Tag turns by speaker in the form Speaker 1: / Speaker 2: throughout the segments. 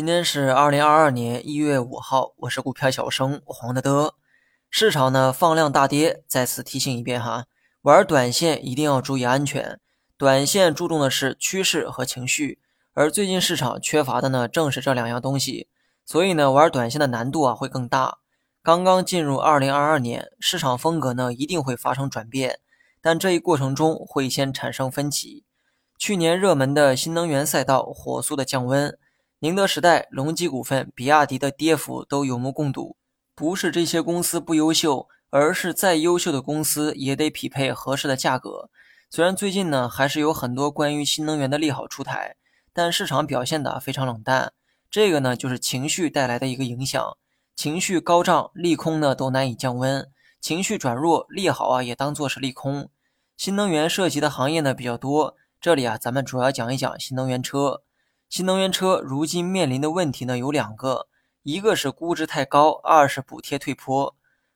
Speaker 1: 今天是二零二二年一月五号，我是股票小生黄德德。市场呢放量大跌，再次提醒一遍哈，玩短线一定要注意安全。短线注重的是趋势和情绪，而最近市场缺乏的呢正是这两样东西，所以呢玩短线的难度啊会更大。刚刚进入二零二二年，市场风格呢一定会发生转变，但这一过程中会先产生分歧。去年热门的新能源赛道火速的降温。宁德时代、隆基股份、比亚迪的跌幅都有目共睹。不是这些公司不优秀，而是再优秀的公司也得匹配合适的价格。虽然最近呢还是有很多关于新能源的利好出台，但市场表现的非常冷淡。这个呢就是情绪带来的一个影响。情绪高涨，利空呢都难以降温；情绪转弱，利好啊也当做是利空。新能源涉及的行业呢比较多，这里啊咱们主要讲一讲新能源车。新能源车如今面临的问题呢有两个，一个是估值太高，二是补贴退坡。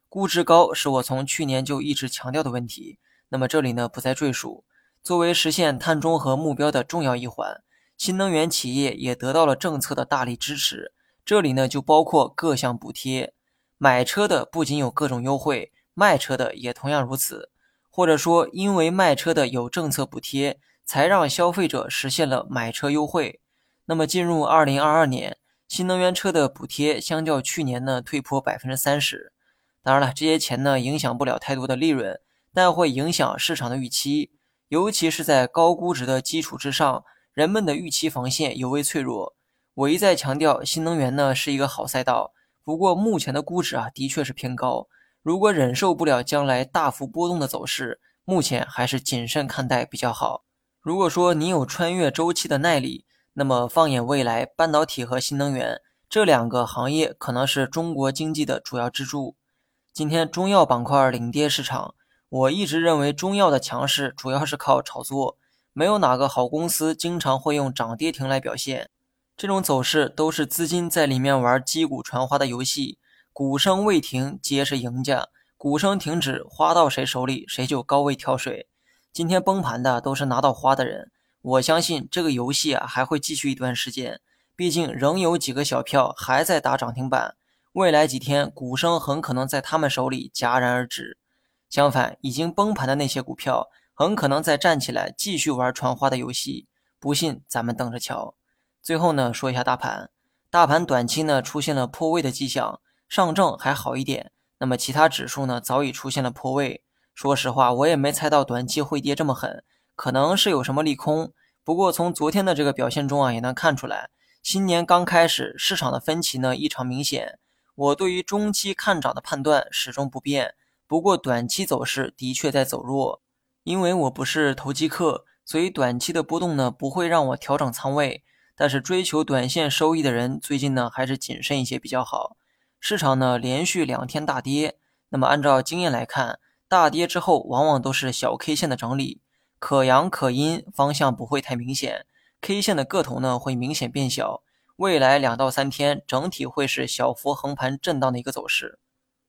Speaker 1: 估值高是我从去年就一直强调的问题，那么这里呢不再赘述。作为实现碳中和目标的重要一环，新能源企业也得到了政策的大力支持，这里呢就包括各项补贴。买车的不仅有各种优惠，卖车的也同样如此。或者说，因为卖车的有政策补贴，才让消费者实现了买车优惠。那么进入二零二二年，新能源车的补贴相较去年呢退坡百分之三十。当然了，这些钱呢影响不了太多的利润，但会影响市场的预期，尤其是在高估值的基础之上，人们的预期防线尤为脆弱。我一再强调，新能源呢是一个好赛道，不过目前的估值啊的确是偏高。如果忍受不了将来大幅波动的走势，目前还是谨慎看待比较好。如果说你有穿越周期的耐力，那么，放眼未来，半导体和新能源这两个行业可能是中国经济的主要支柱。今天中药板块领跌市场，我一直认为中药的强势主要是靠炒作，没有哪个好公司经常会用涨跌停来表现。这种走势都是资金在里面玩击鼓传花的游戏，鼓声未停皆是赢家，鼓声停止，花到谁手里谁就高位跳水。今天崩盘的都是拿到花的人。我相信这个游戏啊还会继续一段时间，毕竟仍有几个小票还在打涨停板，未来几天股声很可能在他们手里戛然而止。相反，已经崩盘的那些股票很可能再站起来继续玩传花的游戏，不信咱们等着瞧。最后呢，说一下大盘，大盘短期呢出现了破位的迹象，上证还好一点，那么其他指数呢早已出现了破位。说实话，我也没猜到短期会跌这么狠。可能是有什么利空，不过从昨天的这个表现中啊，也能看出来，新年刚开始，市场的分歧呢异常明显。我对于中期看涨的判断始终不变，不过短期走势的确在走弱。因为我不是投机客，所以短期的波动呢不会让我调整仓位。但是追求短线收益的人，最近呢还是谨慎一些比较好。市场呢连续两天大跌，那么按照经验来看，大跌之后往往都是小 K 线的整理。可阳可阴，方向不会太明显，K 线的个头呢会明显变小。未来两到三天，整体会是小幅横盘震荡的一个走势。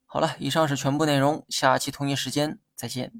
Speaker 1: 好了，以上是全部内容，下期同一时间再见。